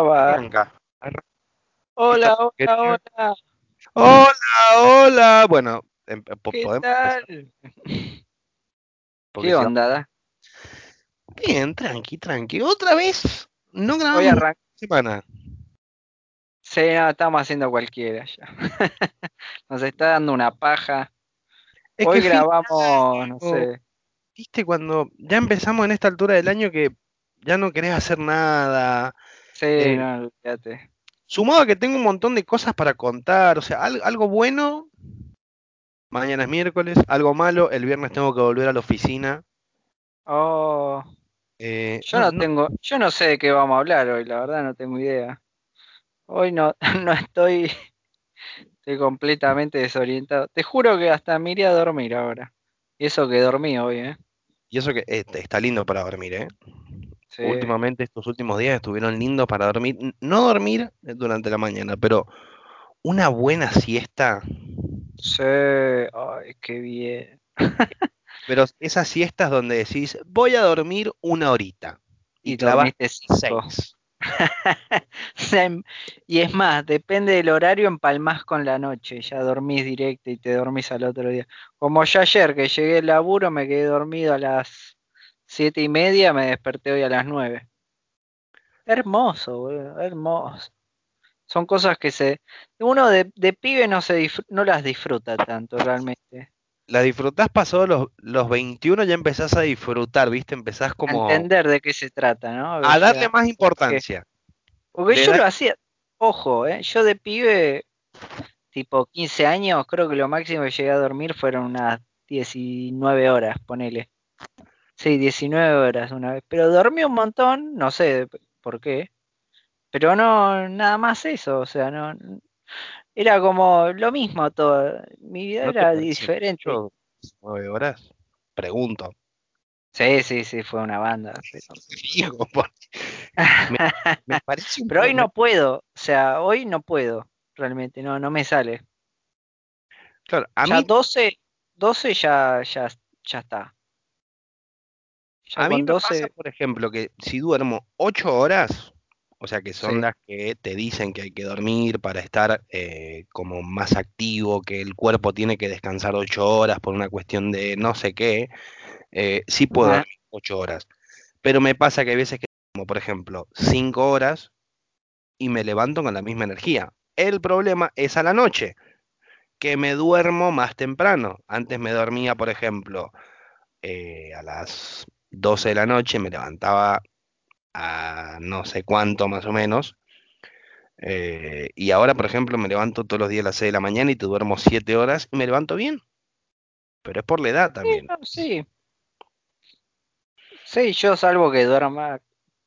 Arranca. Hola, hola, hola. Hola, hola. Bueno, em- po- ¿Qué podemos tal? ¿Qué no- onda? da? Bien, tranqui, tranqui. Otra vez. No Hoy grabamos arran- semana. Sí, no, estamos haciendo cualquiera ya. Nos está dando una paja. Es Hoy que grabamos, no sé. viste, cuando ya empezamos en esta altura del año que ya no querés hacer nada. Sí, no, olvídate. Sumado a que tengo un montón de cosas para contar. O sea, al- algo bueno. Mañana es miércoles. Algo malo. El viernes tengo que volver a la oficina. Oh, Eh, yo no, no no- tengo, yo no sé de qué vamos a hablar hoy, la verdad no tengo idea. Hoy no, no estoy, estoy completamente desorientado. Te juro que hasta me iré a dormir ahora. Y eso que dormí hoy, ¿eh? Y eso que eh, está lindo para dormir, ¿eh? Sí. Últimamente, estos últimos días estuvieron lindos para dormir. No dormir durante la mañana, pero una buena siesta. Sí, ay, qué bien. Pero esas siestas donde decís, voy a dormir una horita. Y, Y clavas dormiste cinco. seis. Y es más, depende del horario, empalmás con la noche, ya dormís directo y te dormís al otro día. Como yo ayer que llegué al laburo, me quedé dormido a las siete y media, me desperté hoy a las nueve. Hermoso, boludo, hermoso. Son cosas que se, uno de, de pibe no se no las disfruta tanto realmente. La disfrutás pasados los, los 21, ya empezás a disfrutar, ¿viste? Empezás A como entender de qué se trata, ¿no? a darle más importancia. Porque yo da- lo hacía, ojo, ¿eh? yo de pibe, tipo 15 años, creo que lo máximo que llegué a dormir fueron unas 19 horas, ponele. Sí, 19 horas una vez. Pero dormí un montón, no sé por qué. Pero no, nada más eso, o sea, no. Era como lo mismo todo. Mi vida ¿No te era diferente. mucho? ¿Nueve horas? Pregunto. Sí, sí, sí, fue una banda. Pero, me parece un pero hoy no puedo, o sea, hoy no puedo, realmente, no, no me sale. Claro, a ya mí, 12, 12 ya, ya, ya está. A mí me 12, pasa, por ejemplo, que si duermo ocho horas, o sea que son Sí. las que te dicen que hay que dormir para estar eh, como más activo, que el cuerpo tiene que descansar ocho horas por una cuestión de no sé qué, eh, sí puedo dormir ocho horas. Pero me pasa que hay veces que, como por ejemplo, cinco horas y me levanto con la misma energía. El problema es a la noche, que me duermo más temprano. Antes me dormía, por ejemplo, eh, a las 12 de la noche, me levantaba a no sé cuánto más o menos. eh, y ahora, por ejemplo, me levanto todos los días a las 6 de la mañana y te duermo 7 horas y me levanto bien. Pero es por la edad también. sí. Sí, yo salvo que duerma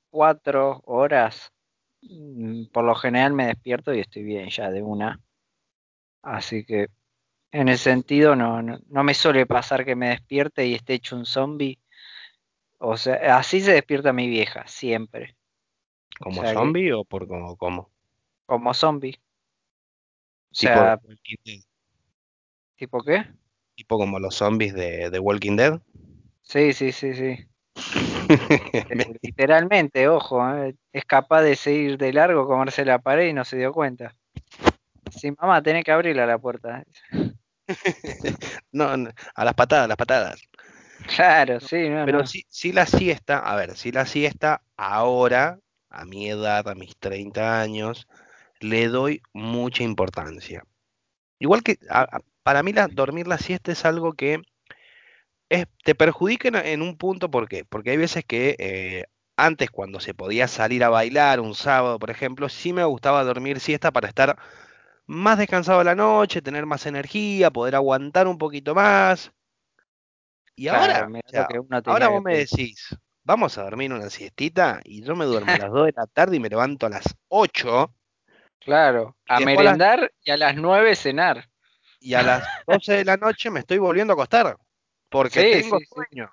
cuatro horas, mm, por lo general me despierto y estoy bien ya de una. Así que en ese sentido no, no, no me suele pasar que me despierte y esté hecho un zombie. O sea, así se despierta mi vieja, siempre. ¿Como O sea que- zombie o por como, como? Como zombie. O Tipo, sea, Walking Dead, ¿tipo qué? tipo como los zombies de, de Walking Dead. Sí, sí, sí, sí. Eh, literalmente, ojo, eh, es capaz de seguir de largo, comerse la pared y no se dio cuenta. Sí, mamá, tenés que abrirle la puerta. No, no, a las patadas, a las patadas. Claro, sí, no, Pero no. sí, sí la siesta, a ver, si la siesta ahora, a mi edad, a mis 30 años, le doy mucha importancia. Igual que a- para mí la, dormir la siesta es algo que es, te perjudica en, en un punto, ¿por qué? Porque hay veces que eh, antes cuando se podía salir a bailar un sábado, por ejemplo, sí me gustaba dormir siesta para estar más descansado a la noche, tener más energía, poder aguantar un poquito más. Y ahora, o sea, ahora que vos me decís, vamos a dormir una siestita y yo me duermo a las 2 de la tarde y me levanto a las 8 Claro, a las, merendar y a las nueve cenar. y a las 12 de la noche me estoy volviendo a acostar porque Sí, tengo sí, sueño.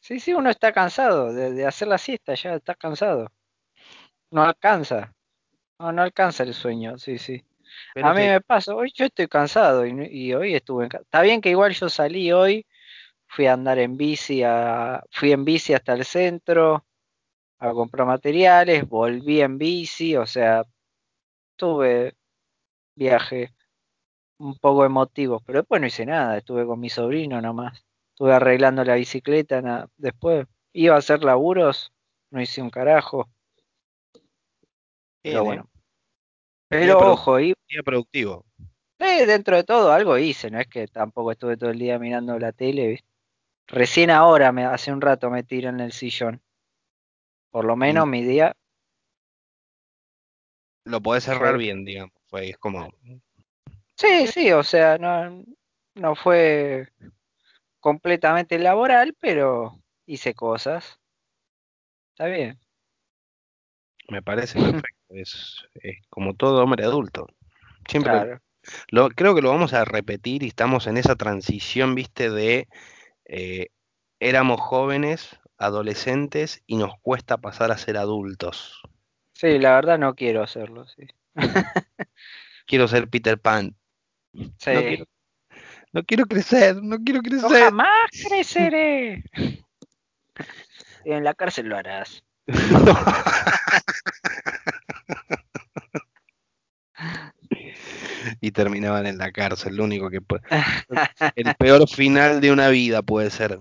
Sí, sí, uno está cansado de, de hacer la siesta, ya está cansado. No alcanza. No, no alcanza el sueño, sí, sí. Pero A mí me pasa, hoy yo estoy cansado y, y hoy estuve en ca- Está bien que igual yo salí hoy, fui a andar en bici, a, fui en bici hasta el centro, a comprar materiales, volví en bici, o sea, tuve viaje un poco emotivo, pero después no hice nada, estuve con mi sobrino nomás, estuve arreglando la bicicleta, nada. después iba a hacer laburos, no hice un carajo. Pero bueno. Pero produ- ojo, y Día productivo. eh, dentro de todo algo hice, no es que tampoco estuve todo el día mirando la tele, ¿viste? Recién ahora, me, hace un rato me tiré en el sillón. Por lo menos mi día Lo podés cerrar bien, digamos. Fue, es como, Sí, sí, o sea, no, no fue completamente laboral, pero hice cosas. Está bien. me parece perfecto. Es, es como todo hombre adulto. Siempre Claro. lo, creo que lo vamos a repetir y estamos en esa transición, viste, de eh, éramos jóvenes, adolescentes y nos cuesta pasar a ser adultos. Sí, la verdad no quiero hacerlo, sí. Quiero ser Peter Pan. No Sí. quiero, no quiero crecer, no quiero No crecer. jamás creceré. En la cárcel lo harás. y terminaban en la cárcel, lo único que puede. El peor final de una vida puede ser.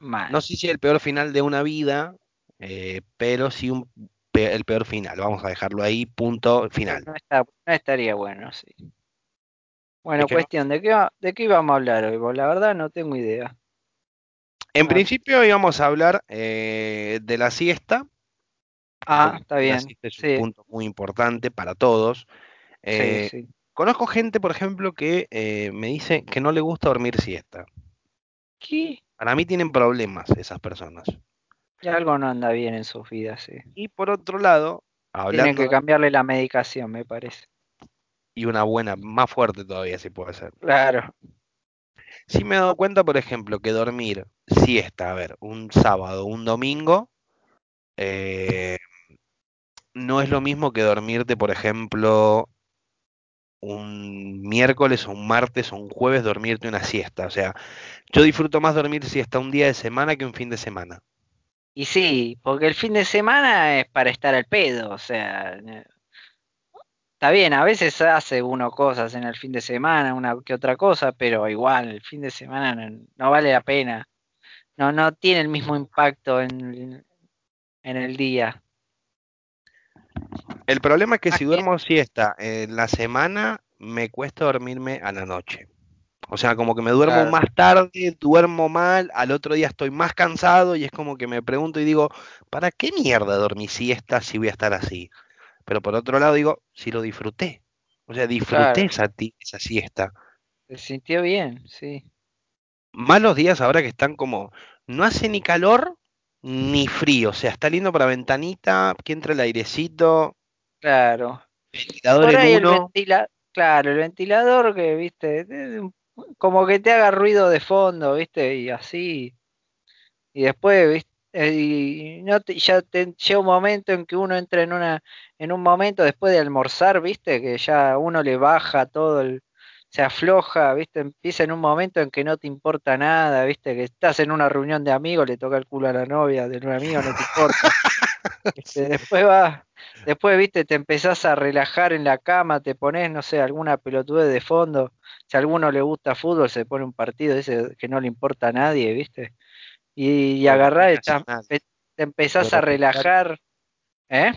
Mal. No sé si el peor final de una vida, eh, pero sí un, pe- el peor final. Vamos a dejarlo ahí, punto final. No, está- no estaría bueno, sí. Bueno, Es que no- cuestión, ¿de qué, ¿de qué íbamos a hablar hoy? La verdad no tengo idea. En Ah. principio íbamos a hablar eh, de la siesta. Ah, está la bien. siesta es un Sí, punto muy importante para todos. Eh, sí, sí. Conozco gente, por ejemplo, que eh, me dice que no le gusta dormir siesta. ¿Qué? Para mí tienen problemas esas personas. Y algo no anda bien en sus vidas, sí. Y por otro lado, Tienen hablando que cambiarle la medicación, me parece. y una buena, más fuerte todavía si puede ser. Claro, Sí me he dado cuenta, por ejemplo, que dormir siesta, a ver, un sábado, un domingo, eh, no es lo mismo que dormirte, por ejemplo, un miércoles o un martes o un jueves, dormirte una siesta. O sea, yo disfruto más dormir siesta un día de semana que un fin de semana. Y sí, porque el fin de semana es para estar al pedo, o sea, está bien, a veces hace uno cosas en el fin de semana, una que otra cosa, pero igual, el fin de semana no, no vale la pena. No, no tiene el mismo impacto en, en el día. El problema es que si duermo siesta en la semana, me cuesta dormirme a la noche. O sea, como que me duermo Claro. más tarde, duermo mal, al otro día estoy más cansado y es como que me pregunto y digo, ¿para qué mierda dormí siesta si voy a estar así? Pero por otro lado digo, si lo disfruté. O sea, disfruté Claro. esa, esa siesta. Se sintió bien, sí. Malos días ahora que están como, no hace ni calor ni frío. O sea, está lindo para ventanita, que entre el airecito, Claro. ventilador Por ahí en el claro, el ventilador que, viste, como que te haga ruido de fondo, viste, y así. Y después, viste, eh, y no te- ya te, llega un momento en que uno entra en una, en un momento después de almorzar, viste, que ya uno le baja todo el, se afloja, viste, empieza en un momento en que no te importa nada, viste, que estás en una reunión de amigos, le toca el culo a la novia de un amigo, no te importa. Este, después va, después, viste, te empezás a relajar en la cama, te pones, no sé, alguna pelotudez de fondo. Si a alguno le gusta fútbol, se pone un partido ese que no le importa a nadie, viste. Y, y agarrás, te, te empezás a relajar, ¿eh?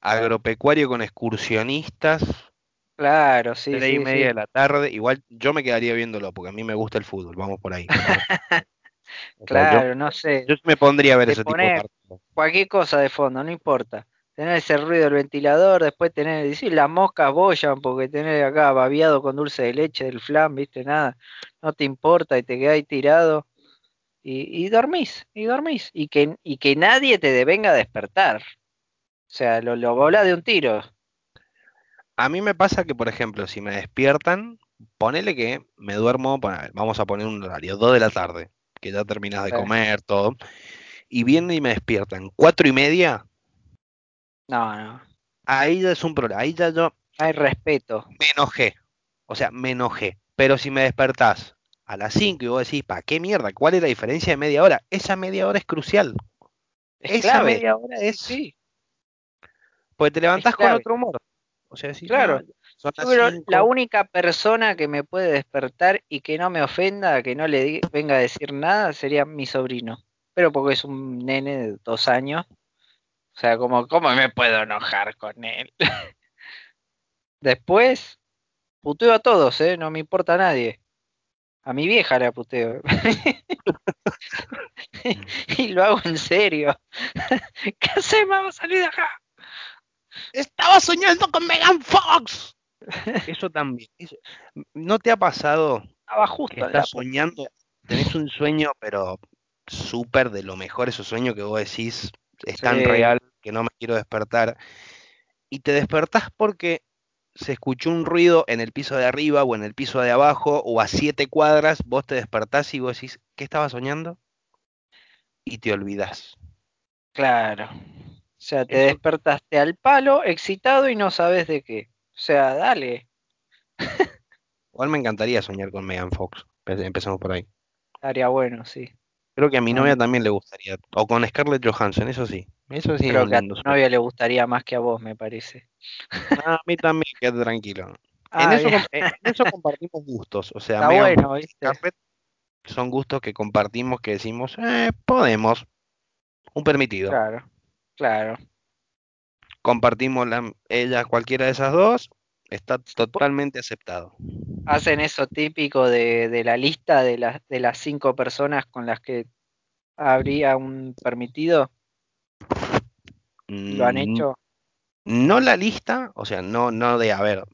agropecuario con excursionistas, Claro, sí, tres y sí, media sí. de la tarde. Igual yo me quedaría viéndolo porque a mí me gusta el fútbol, vamos por ahí. O sea, yo, Claro, no sé. yo me pondría a ver ese tipo de pones partidos. cualquier cosa de fondo, no importa. Tener ese ruido del ventilador, después tener, decir, las moscas bollan porque tener acá babiado con dulce de leche del flan, viste, nada, no te importa y te quedás ahí tirado y, y dormís, y dormís, y que, y que nadie te devenga a despertar. O sea, lo, lo volás de un tiro. A mí me pasa que, por ejemplo, si me despiertan, ponele que me duermo, bueno, a ver, vamos a poner un horario, 2 de la tarde, que ya terminas de Sí. comer, todo, y vienen y me despiertan, cuatro y media, No, no, ahí ya es un problema, ahí ya yo hay respeto. me enojé, o sea, me enojé, pero si me despertás a las 5 y vos decís, ¿para qué mierda? ¿Cuál es la diferencia de media hora? Esa media hora es crucial. Es esa clave. media hora es. Sí, Porque te levantás con otro humor. O sea, decís, Claro. "No, son Yo las creo cinco". la única persona que me puede despertar y que no me ofenda, que no le venga a decir nada, sería mi sobrino. Pero porque es un nene de dos años. O sea, como, ¿cómo me puedo enojar con él? Después, puteo a todos, ¿eh? No me importa a nadie. A mi vieja la puteo. y lo hago en serio. ¿Qué hacemos? Vamos a salir de acá. Estaba soñando con Megan Fox. Eso también. eso- ¿No te ha pasado Estaba justo que estás soñando? Tenés un sueño, pero súper de lo mejor, esos sueños que vos decís es tan real que no me quiero despertar. Y te despertás porque se escuchó un ruido en el piso de arriba o en el piso de abajo o a siete cuadras, vos te despertás y vos decís, ¿qué estaba soñando? Y te olvidás. Claro. O sea, te Eso- despertaste al palo, excitado y no sabes de qué. O sea, dale. Igual me encantaría soñar con Megan Fox. Empe- Empezamos por ahí. Estaría bueno, sí. Creo que a mi No, novia no. también le gustaría. O con Scarlett Johansson, eso sí. Eso sí Creo que a tu novia le gustaría más que a vos, me parece. Ah, a mí también, quédate tranquilo. En Ah, eso, en eso compartimos gustos. O sea, Está Megan bueno, Fox y ¿viste? Scarlett son gustos que compartimos que decimos, eh, podemos. Un permitido. Claro, claro. Compartimos la, ella, cualquiera de esas dos, está totalmente aceptado. Hacen eso típico de, de la lista de las, de las cinco personas con las que habría un permitido. ¿Lo han Mm, hecho? No la lista, o sea, no, no de, a ver,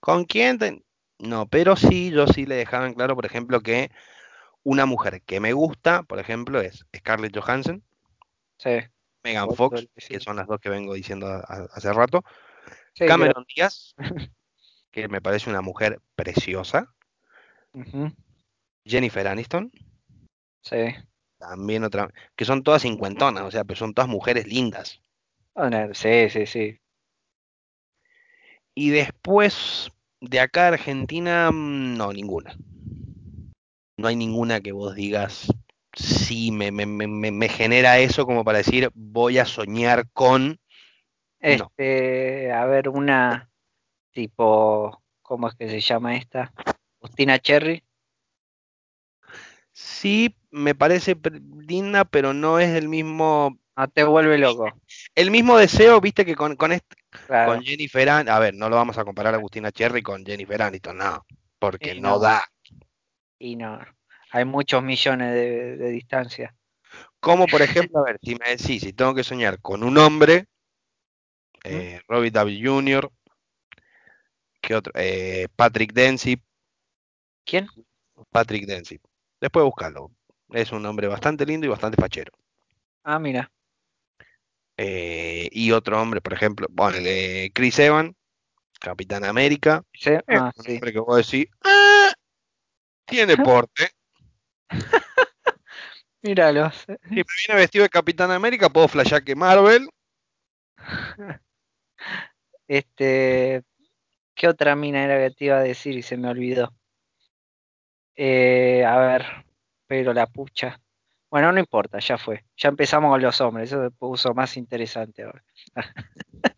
¿con quién? te- No, pero sí, yo sí le dejaba en claro, por ejemplo, que una mujer que me gusta, por ejemplo, es Scarlett Johansson, Sí. Megan Fox, que son las dos que vengo diciendo a- a- hace rato, Sí, Cameron Díaz, que me parece una mujer preciosa, Jennifer Aniston, Sí. también otra, que son todas cincuentonas, o sea, pero son todas mujeres lindas. Bueno, sí, sí, sí. Y después, de acá a Argentina, mm, no, ninguna. No hay ninguna que vos digas, sí, me, me, me, me- genera eso como para decir, voy a soñar con... No. Este, a ver, una tipo, ¿cómo es que se llama esta? Justina Cherry. Sí, me parece linda, pero no es el mismo... No te vuelve loco. El mismo deseo, viste, que con, con, este- Claro. con Jennifer Aniston... A ver, no lo vamos a comparar a Agustina Cherry con Jennifer Aniston, no. Porque no no. da. Y no, hay muchos millones de, de distancia. Como por ejemplo, a ver, si me decís, si tengo que soñar con un hombre, eh, Robbie W. Jr., ¿qué otro? Eh, Patrick Dempsey, ¿Quién? Patrick Dempsey. Después buscarlo. Es un hombre bastante lindo y bastante fachero. Ah, mira. Eh, y otro hombre, por ejemplo, bueno, Chris Evans, Capitán América. Sí, ah, un sí. hombre que vos decís, "Ah, tiene porte. Míralos. Si me viene vestido de Capitán América, puedo flashear que Marvel. Este, ¿qué otra mina era que te iba a decir y se me olvidó? Eh, a ver, pero la pucha. Bueno, no importa, ya fue. Ya empezamos con los hombres, eso se puso más interesante ahora.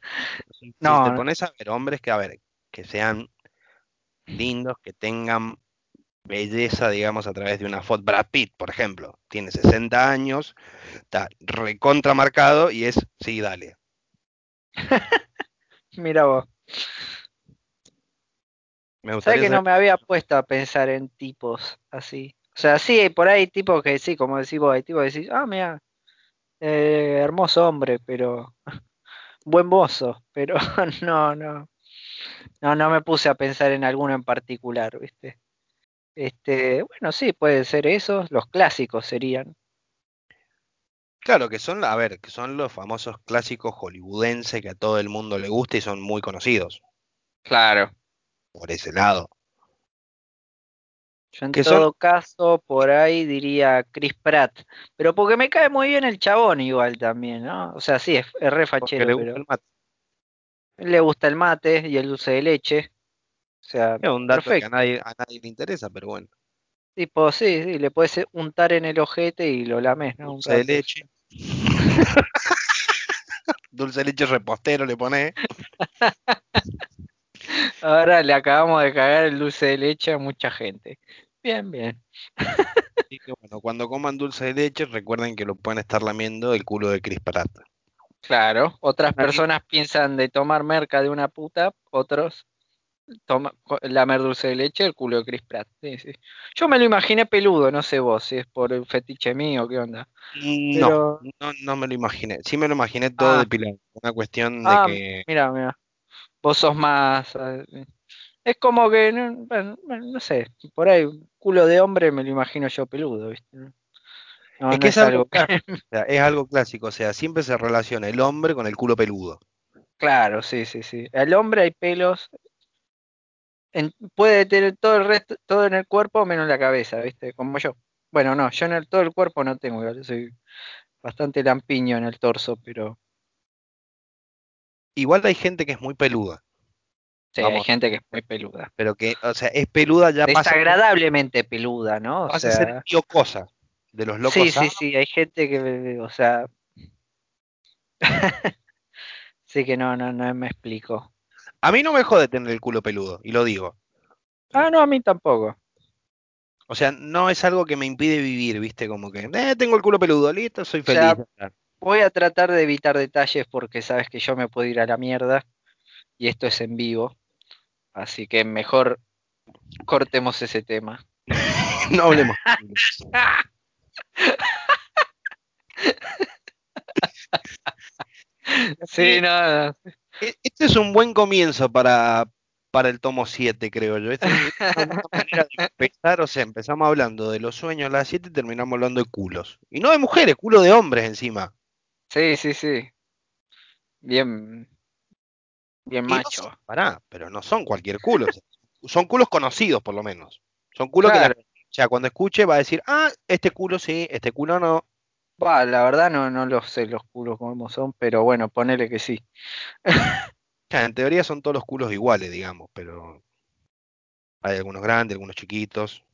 Si No, te no. pones a ver hombres que, a ver, que sean lindos, que tengan belleza, digamos, a través de una foto. Brad Pitt, por ejemplo, tiene 60 años, está recontra marcado y es, sí, dale. Mira vos. Me ¿Sabes gustaría que no me había puesto a pensar en tipos así? O sea, sí, por ahí hay tipos que sí, como decís vos, hay tipos que decís, ah, mira, eh, hermoso hombre, pero buen mozo, pero no, no, no, no me puse a pensar en alguno en particular, ¿viste? Este, bueno, sí, puede ser esos, los clásicos serían. Claro, que son, a ver, que son los famosos clásicos hollywoodenses que a todo el mundo le gusta y son muy conocidos Claro. por ese lado. Yo en son- todo caso, por ahí diría Chris Pratt, pero porque me cae muy bien el chabón igual también, ¿no? O sea, sí, es, es re Porque fachero, le gusta pero el mate. le gusta el mate y el dulce de leche. O sea, Es un dato que a perfecto. nadie, a nadie le interesa, pero bueno. Tipo, sí, sí, le puedes untar en el ojete y lo lames, ¿no? Dulce de leche. Dulce de leche repostero le pone. Ahora le acabamos de cagar el dulce de leche a mucha gente. Bien, bien. Así que bueno, cuando coman dulce de leche, recuerden que lo pueden estar lamiendo el culo de Chris Pratt. Claro, otras personas piensan de tomar merca de una puta, otros toma, lamer dulce de leche el culo de Chris Pratt. Sí, sí. Yo me lo imaginé peludo, no sé vos, si es por el fetiche mío, qué onda. No, Pero, no, no me lo imaginé. Sí me lo imaginé todo ah, depilado. Una cuestión de ah, que mira, mira, vos sos más... eh, Es como que, no, bueno, no sé, por ahí, culo de hombre me lo imagino yo peludo, ¿viste? No, es no que es es algo o sea, es algo clásico, o sea, siempre se relaciona el hombre con el culo peludo. Claro, sí, sí, sí. El hombre hay pelos, en- puede tener todo el resto, todo en el cuerpo menos la cabeza, ¿viste? Como yo. Bueno, no, yo en el, todo el cuerpo no tengo, igual, soy bastante lampiño en el torso, pero Igual hay gente que es muy peluda, sí, hay gente que es muy peluda. pero que, o sea, es peluda ya pasa, a Desagradablemente peluda, ¿no? O pasa a ser sea, tío cosa. De los sí, locos sí, A. sí, hay gente que, o sea, sí que no, no, no me explico. A mí no me jode tener el culo peludo, y lo digo. Ah, no, a mí tampoco. O sea, no es algo que me impide vivir, ¿viste? Como que, eh, tengo el culo peludo, listo, soy O sea, feliz. voy a tratar de evitar detalles porque sabes que yo me puedo ir a la mierda y esto es en vivo, así que mejor cortemos ese tema. No hablemos. Sí, no, no. E- Este es un buen comienzo para, para el tomo 7, creo yo. Esta es una manera de empezar, o sea, empezamos hablando de los sueños a las 7 y terminamos hablando de culos. Y no de mujeres, culo de hombres encima. Sí, sí, sí. Bien, bien Y no macho. son- pará, pero no son cualquier culo. son culos conocidos, por lo menos. Son culos que la, o sea, cuando escuche va a decir, ah, este culo sí, este culo no. La verdad no, no lo sé los culos cómo son, pero bueno, ponele que sí. En teoría son todos los culos iguales, digamos, pero hay algunos grandes, algunos chiquitos.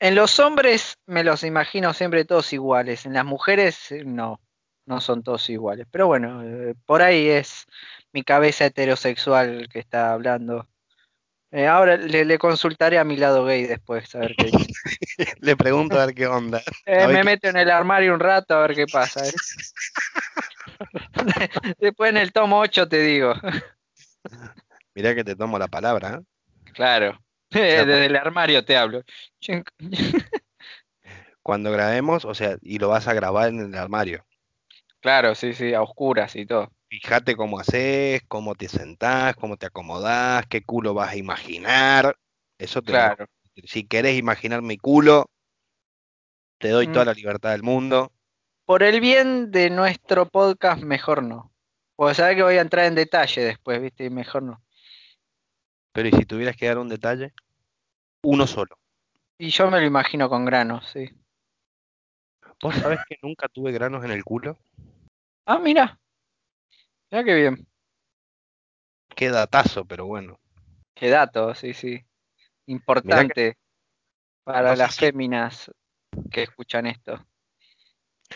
En los hombres me los imagino siempre todos iguales, en las mujeres eh, no, no son todos iguales. Pero bueno, eh, por ahí es mi cabeza heterosexual que está hablando. Eh, ahora le, le consultaré a mi lado gay después, a ver qué dice. Le pregunto a ver qué onda. Eh, me qué- meto en el armario un rato a ver qué pasa. ¿eh? Después en el tomo 8 te digo. Mirá que te tomo la palabra. Claro. Desde el armario te hablo. Cuando grabemos, o sea, y lo vas a grabar en el armario. Claro, sí, sí, a oscuras y todo. Fíjate cómo haces, cómo te sentás, cómo te acomodás, qué culo vas a imaginar. Eso te lo Claro. decir. Si querés imaginar mi culo, te doy Mm. toda la libertad del mundo. Por el bien de nuestro podcast, mejor no. Porque sabes que voy a entrar en detalle después, ¿viste? Y mejor no. Pero ¿y si tuvieras que dar un detalle? Uno solo. Y yo me lo imagino con granos, sí. ¿Vos sabés que nunca tuve granos en el culo? Ah, mira. Mira qué bien. Qué datazo, pero bueno. Qué dato, sí, sí. Importante para no las si- féminas que escuchan esto.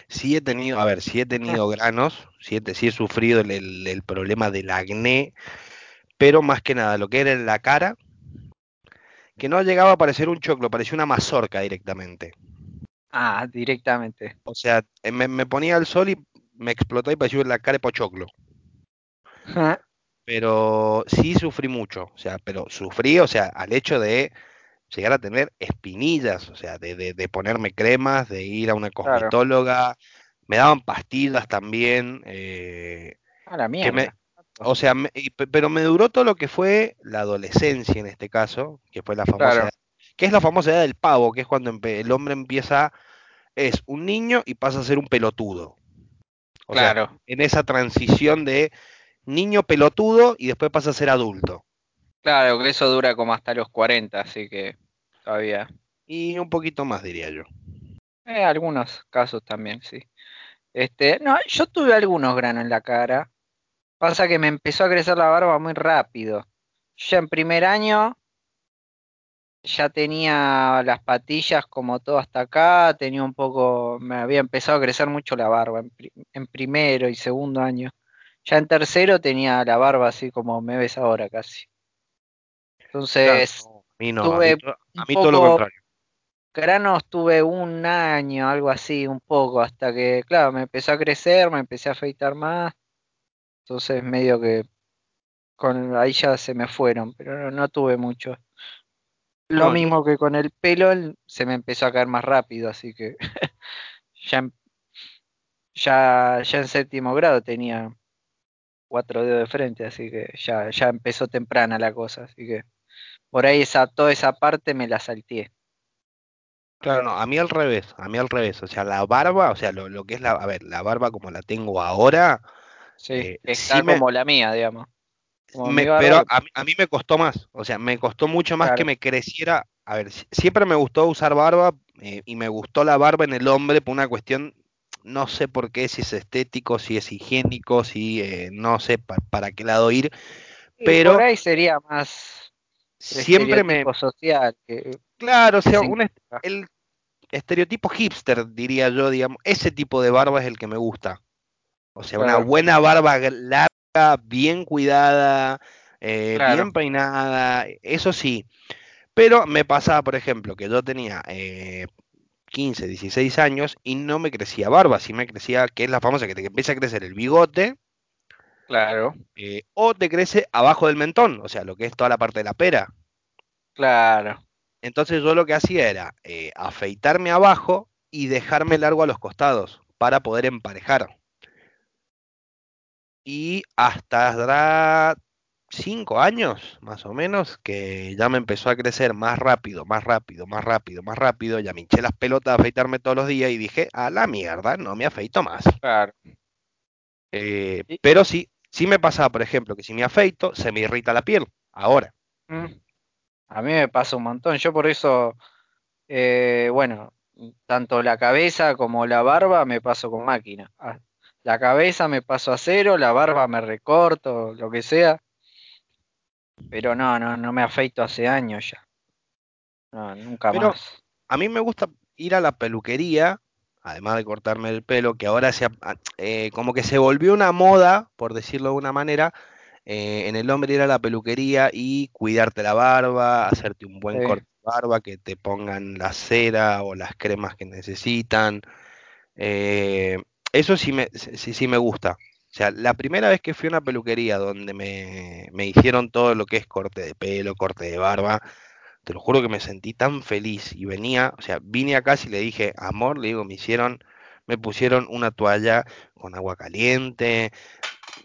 Sí he tenido, a ver, sí he tenido granos, sí he, sí he sufrido el, el- el problema del acné, pero más que nada lo que era en la cara, que no llegaba a parecer un choclo, parecía una mazorca directamente. Ah, directamente. O sea, eh, me, me ponía al sol y me explotó y parecía la cara de pochoclo. Pero sí sufrí mucho, o sea, pero sufrí, o sea, al hecho de llegar a tener espinillas, o sea, de, de- de ponerme cremas, de ir a una Claro. cosmetóloga, me daban pastillas también, eh, A la que me, mierda. o sea, me- pero me duró todo lo que fue la adolescencia en este caso, que fue la famosa Claro. edad, que es la famosa edad del pavo, que es cuando el hombre empieza, es un niño y pasa a ser un pelotudo. O sea, Claro, en esa transición de niño pelotudo y después pasa a ser adulto. claro, que eso dura como hasta los 40, así que todavía. Y un poquito más, diría yo. Eh, algunos casos también, sí. Este, no, yo tuve algunos granos en la cara. Pasa que me empezó a crecer la barba muy rápido. Yo en primer año ya tenía las patillas como todo hasta acá, tenía un poco, me había empezado a crecer mucho la barba en, primero y segundo año. Ya en tercero tenía la barba así como me ves ahora casi. Entonces, a mí no, tuve a mí, todo lo contrario. Granos tuve un año, algo así, un poco, hasta que, claro, me empezó a crecer, me empecé a afeitar más. Entonces, medio que con ahí ya se me fueron, pero no tuve mucho. Lo mismo que con el pelo, se me empezó a caer más rápido, así que ya, ya, ya en séptimo grado tenía cuatro dedos de frente, así que ya, ya empezó temprana la cosa, así que por ahí esa, toda esa parte me la salteé. Claro, no, a mí al revés, a mí al revés, o sea, la barba, o sea, lo, lo que es la, a ver, la barba como la tengo ahora, sí, eh, está como la mía, digamos pero a, mí me costó más, o sea, me costó mucho más que me creciera. A ver, siempre me gustó usar barba eh, y me gustó la barba en el hombre por una cuestión, no sé por qué, si es estético, si es higiénico, si eh, no sé para qué lado ir, pero... por ahí sería más... Siempre me... social. claro, o sea, el estereotipo hipster, diría yo, digamos, ese tipo de barba es el que me gusta. O sea, una buena barba larga bien cuidada, eh, bien peinada, eso sí. Pero me pasaba, por ejemplo, que yo tenía 15, eh, 16 años y no me crecía barba, sí me crecía, que es la famosa que te empieza a crecer el bigote. Claro. Eh, o te crece abajo del mentón, o sea, lo que es toda la parte de la pera. Claro. Entonces yo lo que hacía era afeitarme abajo y dejarme largo a los costados para poder emparejar y hasta cinco años, más o menos, que ya me empezó a crecer más rápido, más rápido, más rápido, más rápido. Ya me hinché las pelotas a afeitarme todos los días y dije, a la mierda, no me afeito más. Claro. Eh, pero sí, sí me pasa, por ejemplo, que si me afeito, se me irrita la piel. Ahora. Mm. A mí me pasa un montón. Yo por eso, eh, bueno, tanto la cabeza como la barba me paso con máquina. Ah, la cabeza me paso a cero, la barba me recorto, lo que sea. Pero no, no, no me afeito hace años ya. No, nunca Pero más. A mí me gusta ir a la peluquería, además de cortarme el pelo, que ahora se, eh, como que se volvió una moda, por decirlo de una manera, eh, en el hombre ir a la peluquería y cuidarte la barba, hacerte un buen corte de barba, que te pongan la cera o las cremas que necesitan. Eh, eso sí me, sí, sí me gusta. O sea, la primera vez que fui a una peluquería donde me, me hicieron todo lo que es corte de pelo, corte de barba, te lo juro que me sentí tan feliz y venía, o sea, vine acá y le dije, amor, le digo, me hicieron, me pusieron una toalla con agua caliente.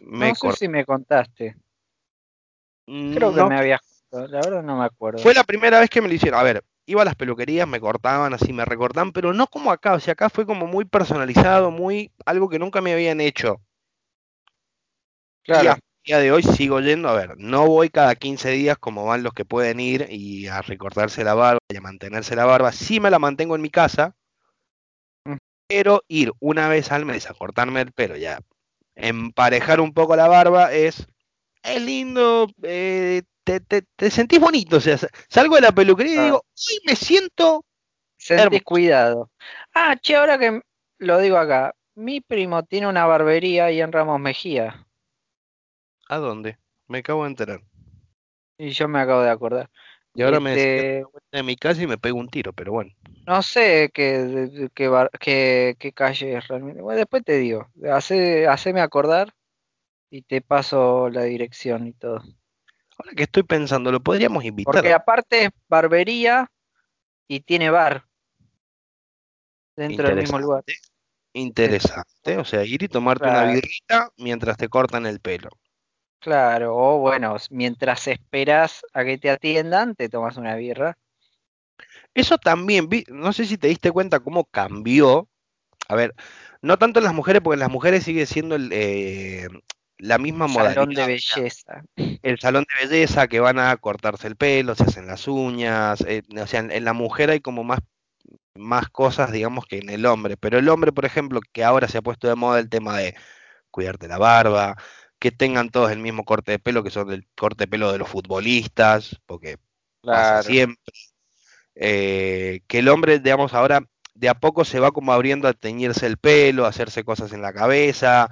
Me no sé si me contaste. Creo que me habías la verdad no me acuerdo. Fue la primera vez que me lo hicieron. A ver, iba a las peluquerías, me cortaban así, me recortaban, pero no como acá, o sea, acá fue como muy personalizado, muy algo que nunca me habían hecho. Claro. Y día de hoy sigo yendo, a ver, no voy cada 15 días como van los que pueden ir y a recortarse la barba y a mantenerse la barba, sí me la mantengo en mi casa, mm. pero ir una vez al mes a cortarme el pelo, ya emparejar un poco la barba es, es lindo, eh, te, te, sentís bonito, o sea, salgo de la peluquería y ah. digo, uy, me siento... Sentís cuidado. Ah, che, ahora que lo digo acá, mi primo tiene una barbería ahí en Ramos Mejía. ¿A dónde? Me acabo de enterar. Y yo me acabo de acordar. Y ahora me este... de mi casa y me pego un tiro, pero bueno. No sé qué, qué, qué, calle es realmente. Bueno, después te digo. Hace, haceme acordar y te paso la dirección y todo. Ahora que estoy pensando, lo podríamos invitar. Porque aparte es barbería y tiene bar dentro del mismo lugar. Interesante, o sea, ir y tomarte una birrita mientras te cortan el pelo. Claro, o bueno, mientras esperas a que te atiendan, te tomas una birra. Eso también, no sé si te diste cuenta cómo cambió. A ver, no tanto en las mujeres, porque en las mujeres sigue siendo el, eh, la misma modalidad. Salón de belleza. El salón de belleza que van a cortarse el pelo, se hacen las uñas, eh, o sea, en, la mujer hay como más, más cosas, digamos, que en el hombre. Pero el hombre, por ejemplo, que ahora se ha puesto de moda el tema de cuidarte la barba, que tengan todos el mismo corte de pelo, que son el corte de pelo de los futbolistas, porque pasa siempre. eh, que el hombre, digamos, ahora de a poco se va como abriendo a teñirse el pelo, a hacerse cosas en la cabeza,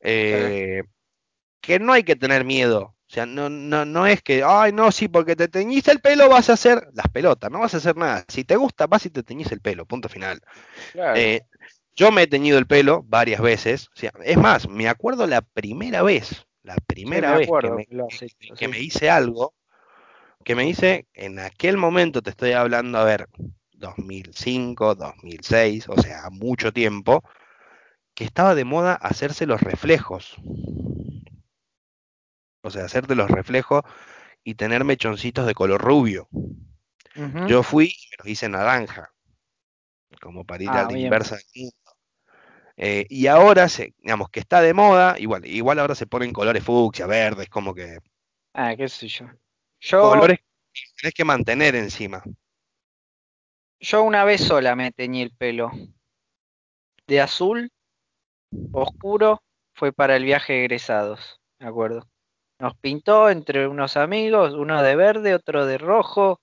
eh, que no hay que tener miedo. O sea, no, no, no es que, ay, no, sí, porque te teñiste el pelo vas a hacer las pelotas, no vas a hacer nada. Si te gusta, vas y te teñís el pelo, punto final. Claro. Eh, yo me he teñido el pelo varias veces. O sea, es más, me acuerdo la primera vez, la primera me vez acuerdo que, me, que- sí. me hice algo, que me hice en aquel momento, te estoy hablando, a ver, 2005, 2006, o sea, mucho tiempo, que estaba de moda hacerse los reflejos. O sea, hacerte los reflejos y tener mechoncitos de color rubio. Yo fui y me los hice naranja, como para ir a la bien. inversa. Eh, y ahora, se, digamos que está de moda, igual, igual ahora se ponen colores fucsia, verdes, como que Ah, qué sé yo. Yo, colores que tenés que mantener encima. yo una vez sola me teñí el pelo. De azul oscuro fue para el viaje de egresados, me acuerdo. Nos pintó entre unos amigos, uno de verde, otro de rojo,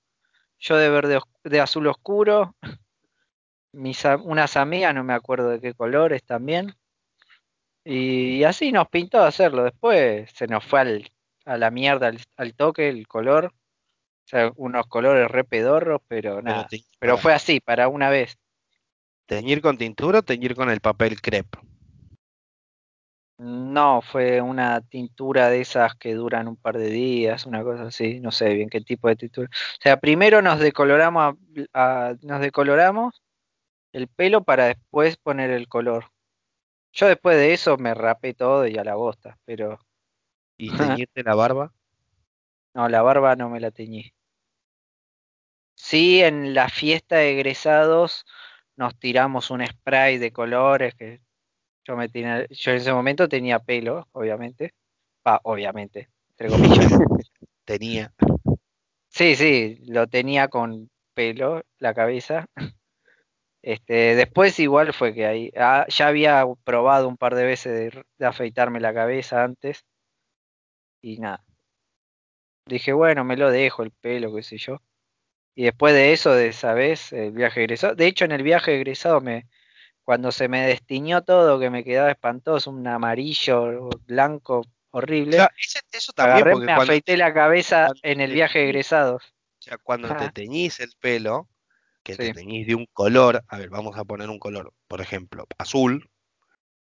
yo de verde de azul oscuro, mis, unas amigas, no me acuerdo de qué colores también. Y, así nos pintó hacerlo. Después se nos fue al- a la mierda al, al toque el color. O sea, unos colores re pedorros, pero nada. Pero fue así, para una vez. teñir con tintura o teñir con el papel crepe. No, fue una tintura de esas que duran un par de días, una cosa así, no sé bien qué tipo de tintura. O sea, primero nos decoloramos, a- a- nos decoloramos el pelo para después poner el color. Yo después de eso me rapé todo y a la bosta, pero Y teñirte la barba. no, la barba no me la teñí. Sí, en la fiesta de egresados nos tiramos un spray de colores que yo me tenía, yo en ese momento tenía pelo, obviamente. Va, obviamente, entre comillas. Tenía. Sí, sí, lo tenía con pelo la cabeza. Este, después igual fue que ahí, ah, ya había probado un par de veces de, de afeitarme la cabeza antes y nada. Dije, bueno, me lo dejo el pelo, qué sé yo. Y después de eso, de esa vez, el viaje egresado. De hecho, en el viaje egresado, me, cuando se me destiñó todo, que me quedaba espantoso, un amarillo, blanco, horrible, Claro, ese- eso también, agarré, me cuando, afeité la cabeza en el viaje teñís, egresados. o sea, cuando te teñís el pelo, que te teñís de un color, a ver, vamos a poner un color, por ejemplo, azul,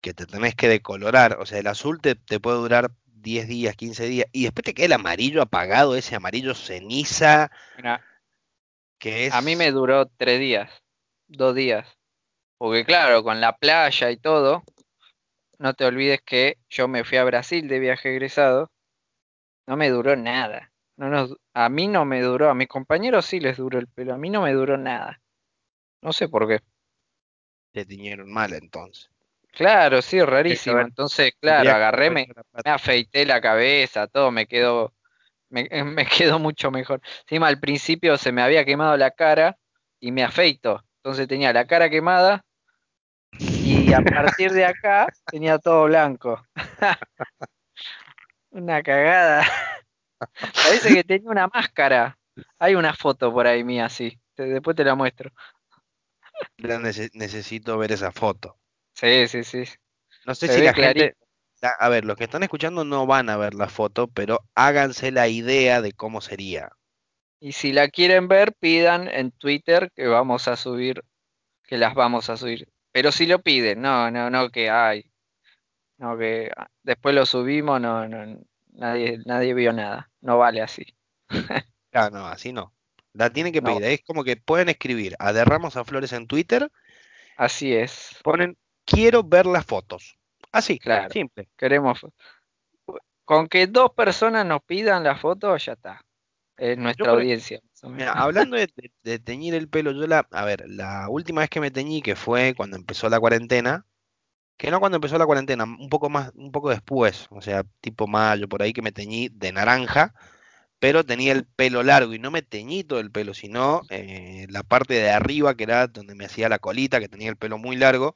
que te tenés que decolorar, o sea, el azul te, te puede durar 10 días, 15 días, y después te queda el amarillo apagado, ese amarillo ceniza, Mira, que A mí me es, duró tres días, dos días. Porque claro, con la playa y todo, no te olvides que yo me fui a Brasil de viaje egresado, no me duró nada. No nos, a mí no me duró, a mis compañeros sí les duró el pelo, a mí no me duró nada. No sé por qué. te tiñeron mal entonces. Claro, sí, rarísimo. Entonces, claro, agarré, me, afeité la cabeza, todo me quedó, me, me quedó mucho mejor. Encima al principio se me había quemado la cara y me afeito. Entonces tenía la cara quemada Y a partir de acá tenía todo blanco. Una cagada. Parece que tenía una máscara. Hay una foto por ahí mía, sí. Después te la muestro. La nece- necesito ver esa foto. Sí, sí, sí. No sé Se si la gente, clarito. a ver, los que están escuchando no van a ver la foto, pero háganse la idea de cómo sería. Y si la quieren ver, pidan en Twitter que vamos a subir, que las vamos a subir. Pero si lo piden, no, no, no que hay. No que ah, después lo subimos, no, no, nadie, nadie vio nada. No vale así. Ah, no, así no. La tienen que No, pedir. Es como que pueden escribir a Derramos a Flores en Twitter, así es. ponen quiero ver las fotos. Así, Claro. simple. Queremos Con que dos personas nos pidan la foto, ya está. Es nuestra audiencia. mira, hablando de, de- de teñir el pelo, yo la, a ver, la última vez que me teñí, que fue cuando empezó la cuarentena, que no cuando empezó la cuarentena, un poco más, un poco después, o sea, tipo mayo, por ahí que me teñí de naranja, pero tenía el pelo largo y no me teñí todo el pelo, sino eh, la parte de arriba, que era donde me hacía la colita, que tenía el pelo muy largo.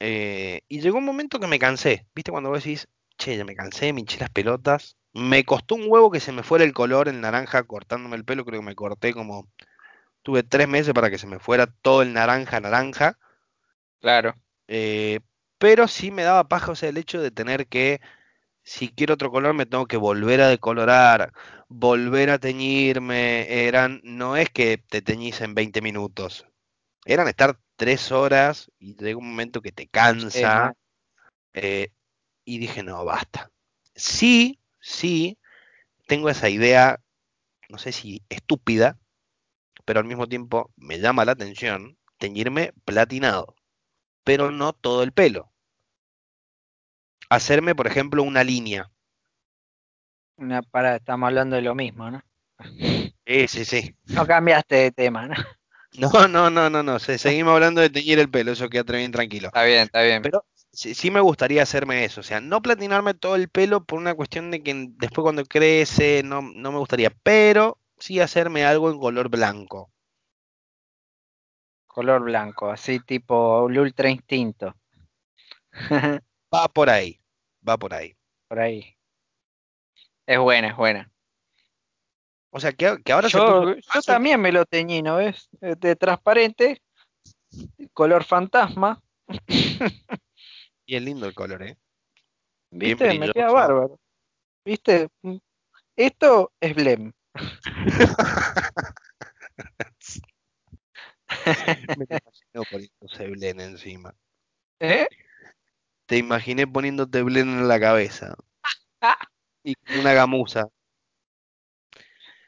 eh, y llegó un momento que me cansé, ¿viste? Cuando vos decís, che, ya me cansé, me hinché las pelotas. Me costó un huevo que se me fuera el color, el naranja, cortándome el pelo, creo que me corté como Tuve tres meses para que se me fuera todo el naranja naranja. Claro. Eh, pero sí me daba paja, o sea, el hecho de tener que, si quiero otro color, me tengo que volver a decolorar, volver a teñirme. Eran, no es que te teñís en 20 minutos. Eran estar tres horas y llega un momento que te cansa. eh, y dije, no, basta. Sí, sí, tengo esa idea, no sé si estúpida, pero al mismo tiempo me llama la atención teñirme platinado, pero no todo el pelo. Hacerme, por ejemplo, una línea. Una para, estamos hablando de lo mismo, ¿no? Sí, sí, sí. No cambiaste de tema, ¿no? No, no, no, no, no. se- Seguimos hablando de teñir el pelo, eso queda bien tranquilo. Está bien, está bien. Pero sí, sí me gustaría hacerme eso, o sea, no platinarme todo el pelo por una cuestión de que después cuando crece no, no me gustaría, pero sí hacerme algo en color blanco. Color blanco, así tipo el ultra instinto. Va por ahí, va por ahí. Por ahí. Es buena, es buena. O sea, que, que ahora se Yo, puso yo también me lo teñí, ¿no ves? Eh, De transparente, color fantasma. y es lindo el color, ¿eh? Bien ¿Viste? Me queda bárbaro. ¿Viste? Mm. Esto es Blem. Me te imaginé poniéndose Blen encima. ¿Eh? Te imaginé poniéndote Blen en la cabeza. Ah. Y con una gamuza.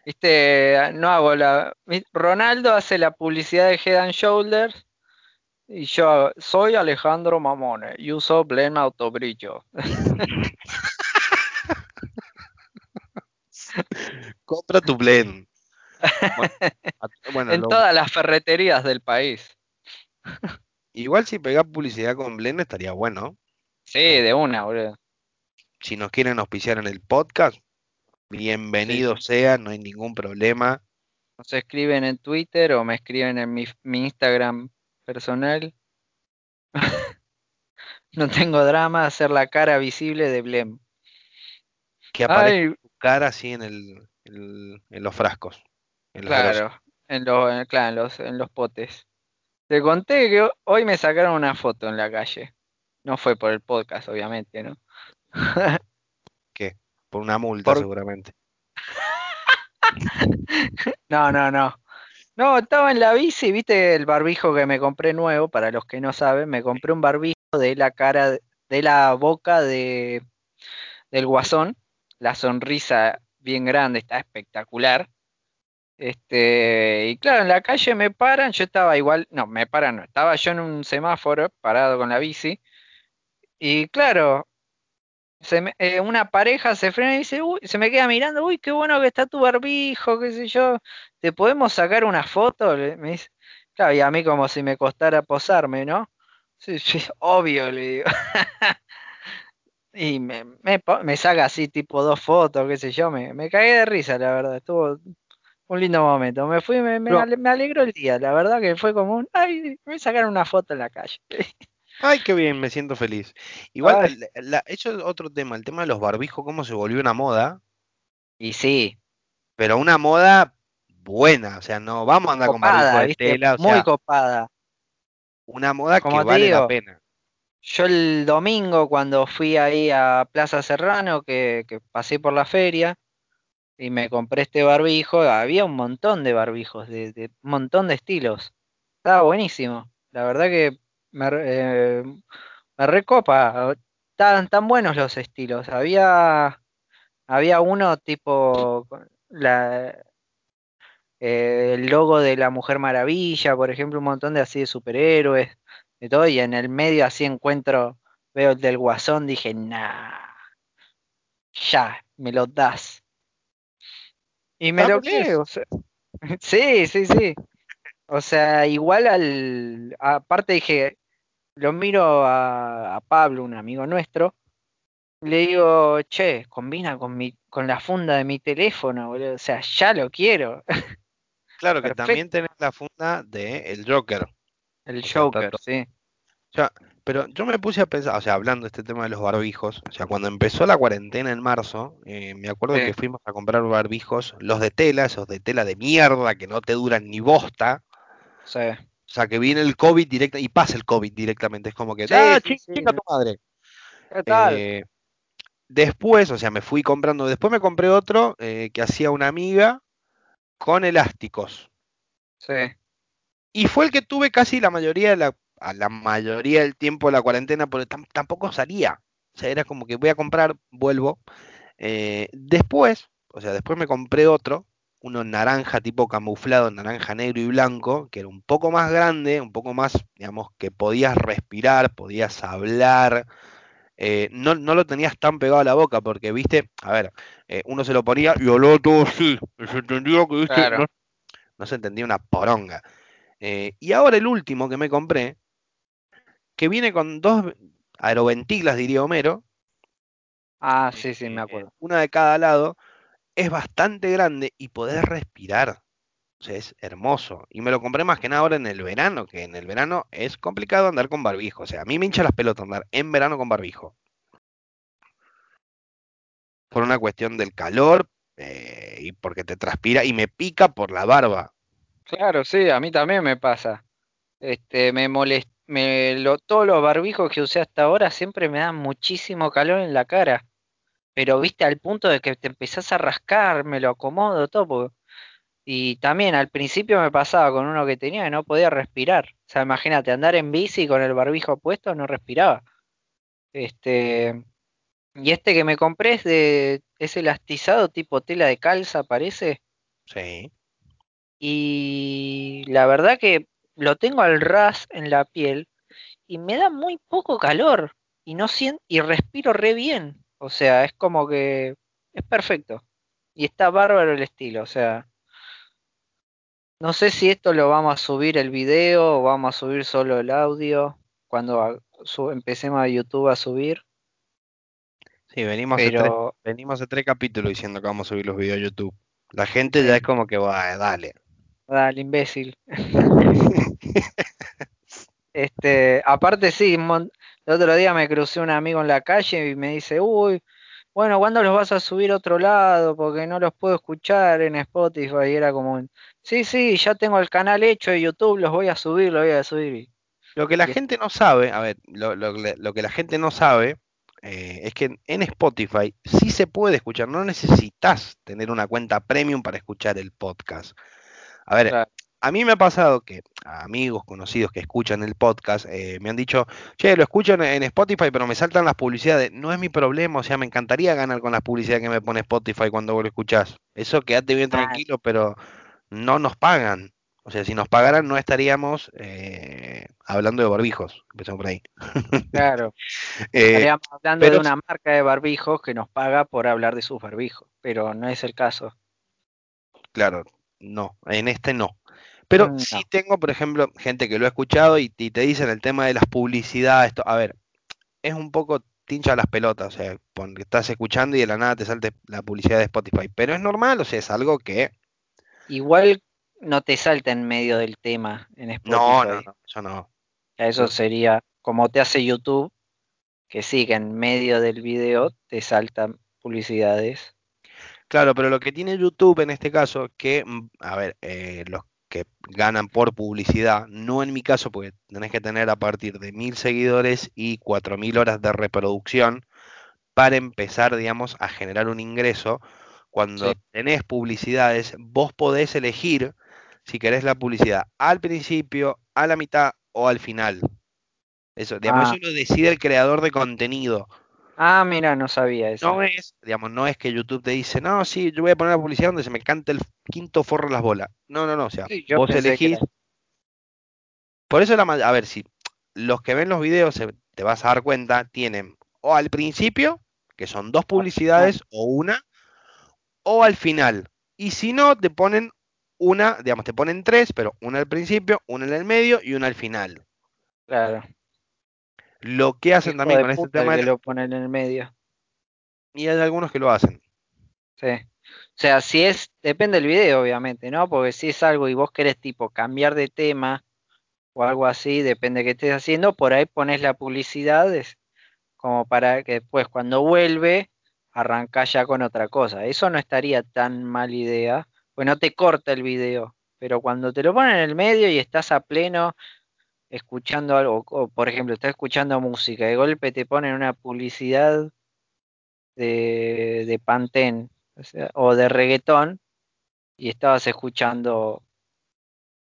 ¿Viste? No hago la. Ronaldo hace la publicidad de Head and Shoulders. Y yo soy Alejandro Mamone y uso Blem Autobrillo. Compra tu Blen. Bueno, a- bueno, en lo- todas las ferreterías del país. igual si pegás publicidad con Blen estaría bueno. Sí, de una, boludo. Si nos quieren auspiciar en el podcast, bienvenidos sean, no hay ningún problema. Nos escriben en Twitter o me escriben en mi, mi Instagram personal. no tengo drama hacer la cara visible de Blem. Que aparezca Ay, tu cara así en el, el- en los frascos. En claro, en los, en- claro, en los, en los potes. Te conté que ho- hoy me sacaron una foto en la calle. No fue por el podcast, obviamente, ¿no? ¿Qué? Por una multa Por- seguramente. No, no, no. No, estaba en la bici, viste el barbijo que me compré nuevo, para los que no saben, me compré un barbijo de la cara, de- de la boca de del guasón, la sonrisa bien grande, está espectacular. Este, y claro, en la calle me paran, yo estaba igual, no, me paran, no, estaba yo en un semáforo parado con la bici, y claro, eh, una pareja se frena y dice, uy, se me queda mirando, uy, qué bueno que está tu barbijo, qué sé yo, ¿te podemos sacar una foto? Me claro, y a mí como si me costara posarme, ¿no? Sí, sí, obvio, le digo. Y me, me, me saca así tipo dos fotos, qué sé yo, me, me cagué de risa, la verdad, estuvo un lindo momento. Me fui, me, me, alegró el día, la verdad que fue como un, ay, me sacaron una foto en la calle. Ay, qué bien, me siento feliz. Igual, la- la- eso es otro tema, el tema de los barbijos, cómo se volvió una moda, Y sí, pero una moda buena, o sea, no vamos a andar con barbijo copada, de tela, o Muy sea, copada. una moda como que vale la pena. Yo el domingo cuando fui ahí a Plaza Serrano, que, que pasé por la feria y me compré este barbijo, había un montón de barbijos, de, un montón de estilos. Estaba buenísimo. La verdad que me, eh, recopa. Estaban tan buenos los estilos. Había, había uno tipo la, eh, el logo de la Mujer Maravilla, por ejemplo, un montón de así de superhéroes, de todo, y en el medio así encuentro, veo el del Guasón, dije, nah, ya, me lo das. Y me Ah, lo quedé, o sea, sí, sí, sí. O sea, igual al, aparte dije, lo miro a, a Pablo, un amigo nuestro, le digo, che, combina con mi, con la funda de mi teléfono, boludo. O sea, ya lo quiero. Claro que Perfecto. también tenés la funda de el Joker. El O sea, Joker, sí. Sea, pero yo me puse a pensar, o sea, hablando de este tema de los barbijos, o sea, cuando empezó la cuarentena en marzo, eh, me acuerdo Sí. que fuimos a comprar barbijos, los de tela, esos de tela de mierda que no te duran ni bosta, Sí. o sea, que viene el COVID directa y pasa el COVID directamente, es como que, Sí, ¡ah, sí, chica tu madre! ¿Qué tal? Eh, después, o sea, me fui comprando, después me compré otro eh, que hacía una amiga con elásticos. Sí. Y fue el que tuve casi la mayoría de la, a la mayoría del tiempo de la cuarentena, porque tam- tampoco salía. O sea, era como que voy a comprar, vuelvo. Eh, después, o sea, después me compré otro, uno naranja tipo camuflado, naranja negro y blanco, que era un poco más grande, un poco más, digamos, que podías respirar, podías hablar. eh, no, no lo tenías tan pegado a la boca, porque, viste, a ver, eh, uno se lo ponía y hablaba todo así. y Se entendía que, viste, Claro. no, no se entendía una poronga. Eh, y ahora el último que me compré, que viene con dos aeroventilas, diría Homero, Ah, sí, sí, me eh, acuerdo. una de cada lado, es bastante grande y podés respirar. O sea, es hermoso. Y me lo compré más que nada ahora en el verano, que en el verano es complicado andar con barbijo. O sea, a mí me hincha las pelotas andar en verano con barbijo. Por una cuestión del calor eh, y porque te transpira y me pica por la barba. Claro, sí, a mí también me pasa. Este, me molest... me lo... todos los barbijos que usé hasta ahora siempre me dan muchísimo calor en la cara. Pero viste al punto de que te empezás a rascar, me lo acomodo todo. porque- Y también al principio me pasaba con uno que tenía que no podía respirar. O sea, imagínate, andar en bici con el barbijo puesto no respiraba. Este, y este que me compré es de, es elastizado tipo tela de calza, parece. Sí. Y la verdad que lo tengo al ras en la piel y me da muy poco calor y no siento y respiro re bien. O sea, es como que es perfecto. Y está bárbaro el estilo, o sea, no sé si esto lo vamos a subir el video o vamos a subir solo el audio cuando a- su- empecemos a YouTube a subir, Sí, venimos tres, pero venimos hace tres capítulos diciendo que vamos a subir los videos a YouTube. La gente ya es como que va, dale. dale, imbécil. Este, aparte sí, el otro día me crucé un amigo en la calle y me dice, uy, bueno, ¿cuándo los vas a subir a otro lado? Porque no los puedo escuchar en Spotify. Y era como, un, sí, sí, ya tengo el canal hecho de YouTube, los voy a subir, los voy a subir. Lo que la y es- gente no sabe, a ver, lo, lo que lo que la gente no sabe eh, es que en, en Spotify sí se puede escuchar, no necesitas tener una cuenta premium para escuchar el podcast. A ver, claro, a mí me ha pasado que amigos conocidos que escuchan el podcast eh, me han dicho, che, lo escucho en, Spotify, pero me saltan las publicidades. No es mi problema, o sea, me encantaría ganar con las publicidades que me pone Spotify cuando vos lo escuchás. Eso quédate bien tranquilo, pero no nos pagan. O sea, si nos pagaran no estaríamos eh, hablando de barbijos. Empezamos por ahí. claro, Eh, estaríamos hablando de una marca de barbijos que nos paga por hablar de sus barbijos, pero no es el caso. claro, no, en este no. Pero Mm, sí No, tengo, por ejemplo, gente que lo ha escuchado y, y te dicen el tema de las publicidades. esto- a ver, es un poco tincha las pelotas, o sea, pon- estás escuchando y de la nada te salte la publicidad de Spotify. Pero es normal, o sea, es algo que... igual no te salta en medio del tema en No, no, Spotify. no, yo no. Eso sería como te hace YouTube, que sí, que en medio del video te saltan publicidades. Claro, pero lo que tiene YouTube en este caso, que, mm, a ver, eh, los que ganan por publicidad, no en mi caso, porque tenés que tener a partir de mil seguidores y cuatro mil horas de reproducción para empezar, digamos, a generar un ingreso. Cuando Sí. tenés publicidades, vos podés elegir si querés la publicidad al principio, a la mitad o al final. Eso, digamos, Ah, eso lo decide el creador de contenido. Ah, mira, no sabía No esa. es, digamos, no es que YouTube te dice, no, sí, yo voy a poner la publicidad donde se me cante el quinto forro de las bolas. No, no, no, o sea, Sí, vos elegís. era. Por eso la a ver, si los que ven los videos se- te vas a dar cuenta, tienen o al principio, que son dos Ah, publicidades, o una, o al final. Y si no, te ponen una, digamos, te ponen tres, pero una al principio, una en el medio y una al final. claro. Lo que hacen también de con este tema, que lo ponen en el medio. y hay algunos que lo hacen. Sí. O sea, si es, depende del video, obviamente, ¿no? Porque si es algo y vos querés tipo cambiar de tema o algo así, depende de qué estés haciendo, por ahí pones la publicidad es como para que después cuando vuelve arrancás ya con otra cosa. Eso no estaría tan mal idea, pues no te corta el video, pero cuando te lo ponen en el medio y estás a pleno escuchando algo, o por ejemplo, estás escuchando música, de golpe te ponen una publicidad de, de Pantene o, sea, o de reggaetón y estabas escuchando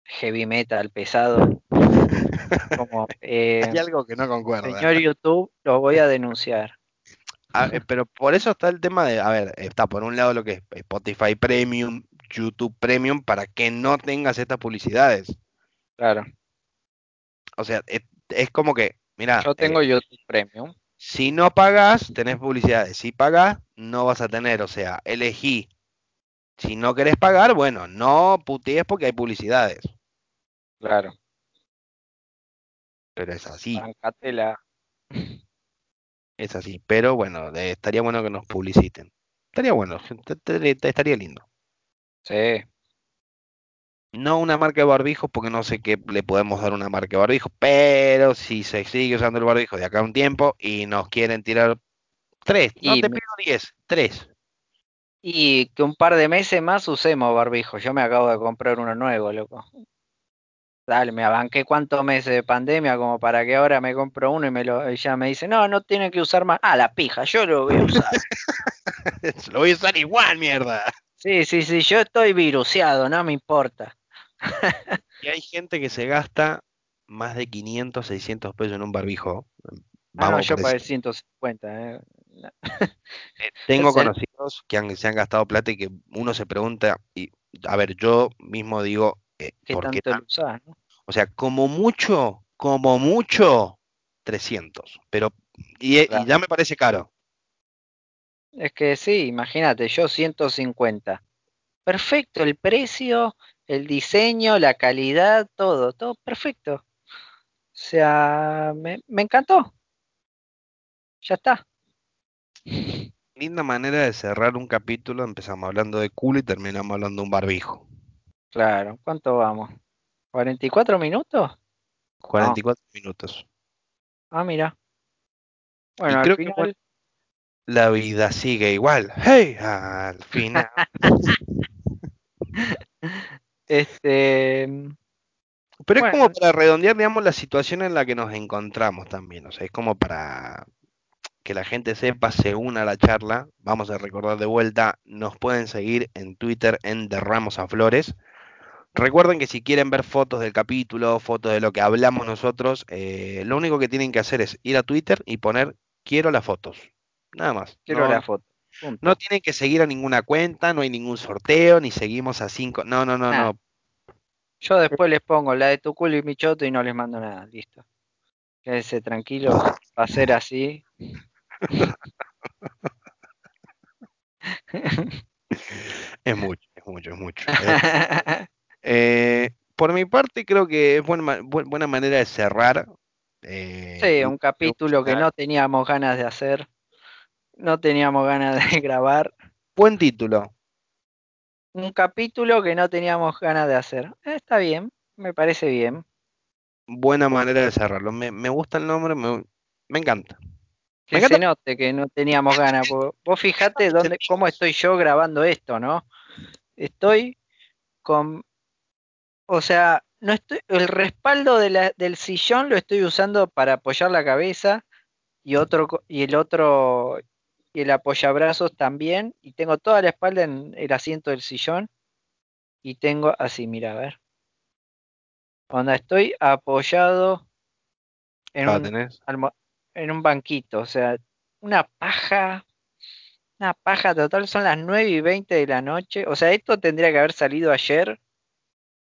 heavy metal pesado. Como, eh, Hay algo que no concuerda. señor YouTube, lo voy a denunciar. Ah, eh, pero por eso está el tema de, a ver, está por un lado lo que es Spotify Premium, YouTube Premium, para que no tengas estas publicidades. Claro. O sea, es, es como que, mira, Yo tengo eh, YouTube Premium. si no pagas, tenés publicidades. Si pagas, no vas a tener. O sea, elegí. Si no querés pagar, bueno, no putees porque hay publicidades. Claro. Pero es así, Bancatela. es así. Pero bueno, eh, estaría bueno que nos publiciten. Estaría bueno, estaría lindo. Sí. No una marca de barbijos porque no sé qué le podemos dar una marca de barbijos, pero si se sigue usando el barbijo de acá a un tiempo y nos quieren tirar tres, no Y te pido diez, tres. Y que un par de meses más usemos barbijo. Yo me acabo de comprar uno nuevo, loco. Dale, me abanqué cuántos meses de pandemia como para que ahora me compro uno y me lo y ya me dice, no, no tiene que usar más. Ah, la pija, yo lo voy a usar. Lo voy a usar igual, mierda. sí, sí, sí, yo estoy viruseado, no me importa. Y hay gente que se gasta más de 500, 600 pesos en un barbijo. Ah, no, Vamos yo por pagué ese- 150. Eh. Eh, Tengo conocidos que han, se han gastado plata y que uno se pregunta, y a ver, yo mismo digo, eh, ¿Qué ¿por qué tanto tan- lo usás? no? O sea, como mucho, como mucho, 300. Pero, y, y Claro. ya me parece caro. Es que sí, imagínate, yo 150. Perfecto, el precio, el diseño, la calidad, todo, todo perfecto. O sea, me, me encantó. Ya está. Linda manera de cerrar un capítulo. Empezamos hablando de culo y terminamos hablando de un barbijo. Claro, ¿cuánto vamos? ¿44 minutos? 44 minutos. Ah, mira. Bueno, al creo que, final, bueno, La vida sigue igual. ¡Hey! Al final. este, Pero es como para redondear, digamos, la situación en la que nos encontramos también. O sea, es como para que la gente sepa, se una a la charla. Vamos a recordar de vuelta, nos pueden seguir en Twitter en Derramos a Flores. Recuerden que si quieren ver fotos del capítulo, fotos de lo que hablamos nosotros, eh, lo único que tienen que hacer es ir a Twitter y poner quiero las fotos. Nada más. quiero no, la foto. Punto. no tienen que seguir a ninguna cuenta, no hay ningún sorteo, ni seguimos a cinco. No, no, no, no. Yo después les pongo la de tu culo y mi choto y no les mando nada. Listo. Quédense tranquilos. Va a ser así. Es mucho, es mucho, es mucho. Eh, eh, por mi parte, creo que es buena, buena manera de cerrar. eh, Sí, un capítulo que no teníamos ganas de hacer. No teníamos ganas de grabar. Buen título. Un capítulo que no teníamos ganas de hacer. Eh, está bien, me parece bien. Buena manera de cerrarlo. Me, me gusta el nombre, me, me encanta. Que Me se note que no teníamos ganas. Vos fijate dónde, cómo estoy yo grabando esto, ¿no? Estoy con. O sea, no estoy. El respaldo de la- del sillón lo estoy usando para apoyar la cabeza. Y otro y el otro. Y el apoyabrazos también. Y tengo toda la espalda en el asiento del sillón. Y tengo así, mira, a ver. Cuando estoy apoyado en Ah, un, en un banquito, o sea, una paja, una paja total, son las 9 y 20 de la noche, o sea, esto tendría que haber salido ayer,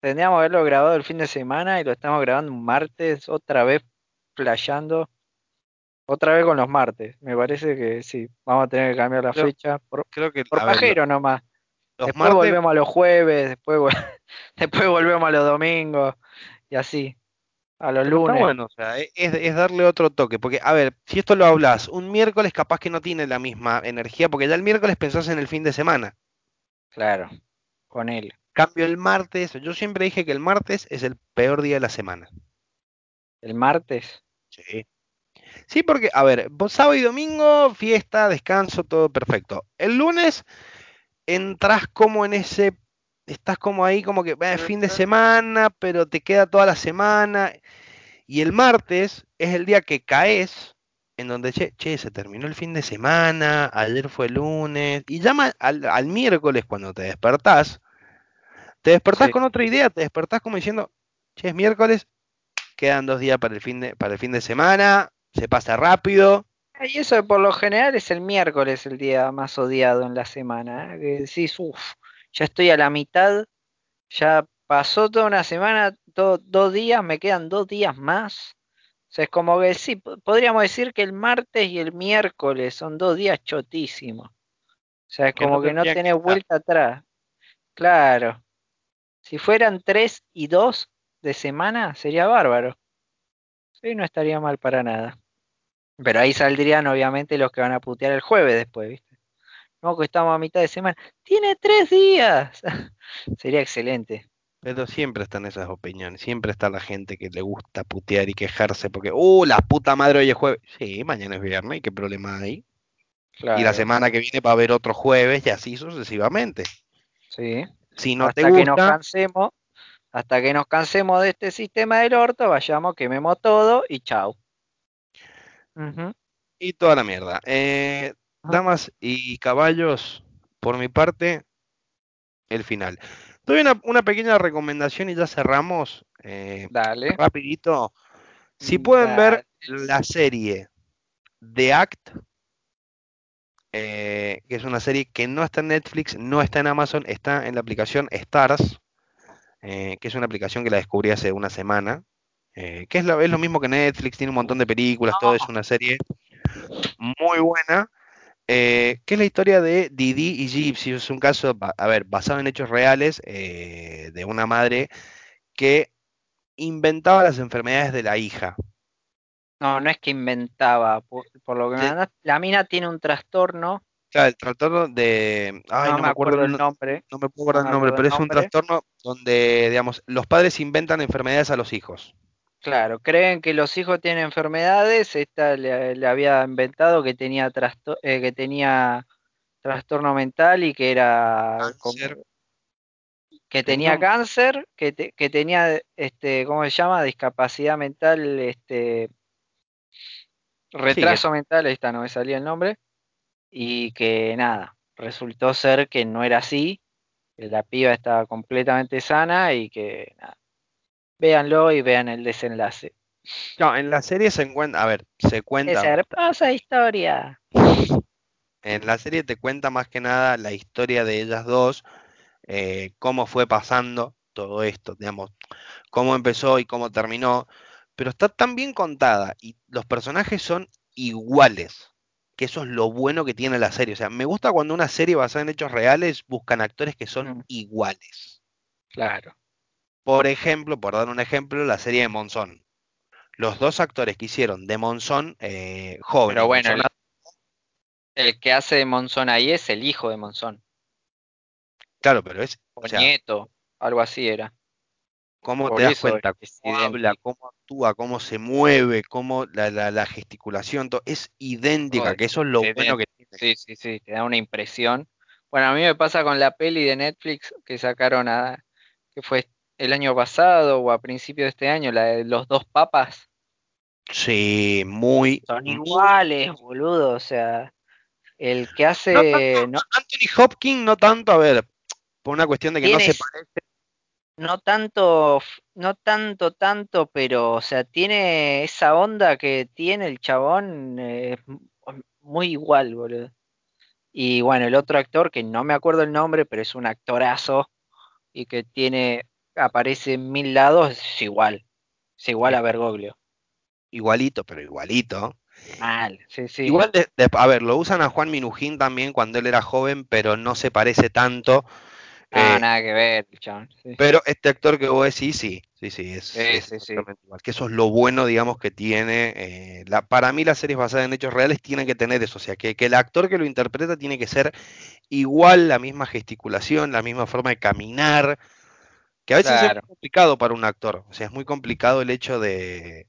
tendríamos que haberlo grabado el fin de semana y lo estamos grabando un martes, otra vez playando, otra vez con los martes, me parece que sí, vamos a tener que cambiar la Creo- fecha, por, Creo que por ver, pajero nomás, los después martes, volvemos a los jueves, después, después volvemos a los domingos, y así, a los pero está lunes. bueno, o sea, e- es, es darle otro toque. Porque, a ver, si esto lo hablas un miércoles, capaz que no tiene la misma energía, porque ya el miércoles pensás en el fin de semana. Claro, con él. Cambio el martes, yo siempre dije que el martes es el peor día de la semana. ¿El martes? Sí. Sí, porque, a ver, sábado y domingo, fiesta, descanso, todo perfecto. El lunes entras como en ese, estás como ahí, como que es fin de semana, pero te queda toda la semana. Y el martes es el día que caes, en donde, che, che, se terminó el fin de semana, ayer fue lunes, y llama al, al miércoles cuando te despertás, te despertás Sí. con otra idea, te despertás como diciendo, che, es miércoles, quedan dos días para el fin de, para el fin de semana, se pasa rápido. Y eso por lo general es el miércoles el día más odiado en la semana. ¿eh? Que decís, uff, ya estoy a la mitad, ya pasó toda una semana, dos días, me quedan dos días más. O sea, es como que sí, po- podríamos decir que el martes y el miércoles son dos días chotísimos. O sea, es Que no como que no que tenés vuelta atrás. Claro. Si fueran tres y dos de semana, sería bárbaro. Sí, no estaría mal para nada. Pero ahí saldrían obviamente los que van a putear el jueves después, ¿viste? No, que estamos a mitad de semana. Tiene tres días. Sería excelente. Pero siempre están esas opiniones, siempre está la gente que le gusta putear y quejarse porque, uh, la puta madre hoy es jueves. Sí, mañana es viernes, ¿y qué problema hay? Y la Claro. semana que viene va a haber otro jueves y así sucesivamente. Sí. Si no te hasta que nos gusta, cansemos, hasta que nos cansemos de este sistema del orto, vayamos, quememos todo y y toda la mierda. Eh, damas y caballos, por mi parte, el final. Doy una, una pequeña recomendación y ya cerramos. eh, Dale. rapidito. Si pueden ver la serie The Act, eh, que es una serie que no está en Netflix, no está en Amazon, está en la aplicación Stars, eh, que es una aplicación que la descubrí hace una semana, eh, que es lo, es lo mismo que Netflix, tiene un montón de películas, todo es una serie muy buena, eh, que es la historia de Didi y Gypsy, es un caso, a ver, basado en hechos reales, eh, de una madre que inventaba las enfermedades de la hija. No, no es que inventaba, por, por lo que me Sí. mandaste, la mina tiene un trastorno, Claro, el trastorno de... Ay, no, no me acuerdo el no- nombre, no me puedo acordar el nombre, acuerdo pero el es un trastorno donde, digamos, los padres inventan enfermedades a los hijos. Claro, creen que los hijos tienen enfermedades, esta le, le había inventado que tenía trasto- eh, que tenía trastorno mental y que era como- que Tenía cáncer, que, te- que tenía este, ¿cómo se llama? discapacidad mental, este retraso mental, ahí está, no me salía el nombre, y que nada, resultó ser que no era así, que la piba estaba completamente sana y que nada. Véanlo y vean el desenlace. No, en la serie se encuentra, a ver, se cuenta, Esa hermosa historia. en la serie te cuenta más que nada la historia de ellas dos, eh, cómo fue pasando todo esto, digamos, cómo empezó y cómo terminó, pero está tan bien contada y los personajes son iguales, que eso es lo bueno que tiene la serie. O sea, me gusta cuando una serie basada en hechos reales buscan actores que son Mm. iguales. Claro. Por ejemplo, por dar un ejemplo, la serie de Monzón. Los dos actores que hicieron de Monzón, eh, jóvenes, Pero bueno, Monzón el, el que hace de Monzón ahí es el hijo de Monzón. Claro, pero es, O o sea, nieto, algo así era. cómo Por te das cuenta, cómo habla, cómo actúa, cómo se mueve, cómo la, la- la gesticulación, todo, es idéntica, que eso es lo bueno que tiene. Sí, sí, sí, te da una impresión. Bueno, a mí me pasa con la peli de Netflix que sacaron a, que fue el año pasado o a principio de este año, la de los dos papas. Sí, muy, Son iguales, boludo. O sea, el que No hace, no, Anthony Hopkins no tanto, a ver, por una cuestión de que no se parece. no tanto, no tanto, tanto, pero, o sea, tiene esa onda que tiene el chabón, eh, muy igual, boludo. Y bueno, el otro actor, que no me acuerdo el nombre, pero es un actorazo y que tiene, aparece en mil lados, es igual. Es igual a Bergoglio. Igualito, pero igualito. Mal, sí, sí. Igual, de- de- a ver, lo usan a Juan Minujín también cuando él era joven, pero no se parece tanto. Ah, Eh, nada que ver, sí. Pero este actor que vos decís, sí, sí, sí, es, Sí, es sí, igual. Que eso es lo bueno, digamos, que tiene. eh, la, para mí las series basadas en hechos reales tienen que tener eso. O sea, que, que el actor que lo interpreta tiene que ser igual, la misma gesticulación, la misma forma de caminar. Que a veces es Claro. complicado para un actor. O sea, es muy complicado el hecho de,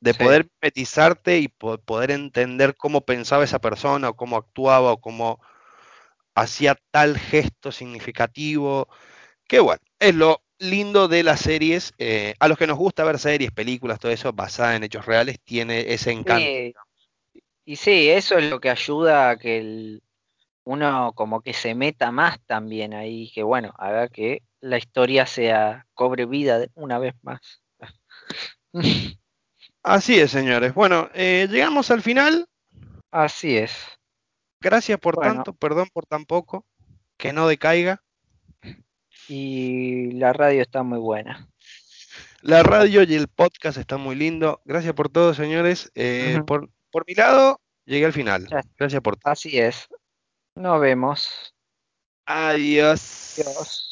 de Sí. poder mimetizarte y po- poder entender cómo pensaba esa persona o cómo actuaba o cómo hacía tal gesto significativo. Que bueno, es lo lindo de las series. eh, a los que nos gusta ver series, películas, todo eso basadas en hechos reales, tiene ese encanto. Sí, y sí, eso es lo que ayuda a que el- uno como que se meta más también ahí, que bueno, haga que la historia sea, cobre vida una vez más. Así es, señores. Bueno, eh, llegamos al final. Así es. Gracias por Bueno. tanto, perdón por tan poco. Que no decaiga. Y la radio está muy buena. La radio y el podcast están muy lindo. Gracias por todo, señores. Eh, por, por mi lado, llegué al final. Gracias por todo. Así es. Nos vemos. Adiós. Adiós.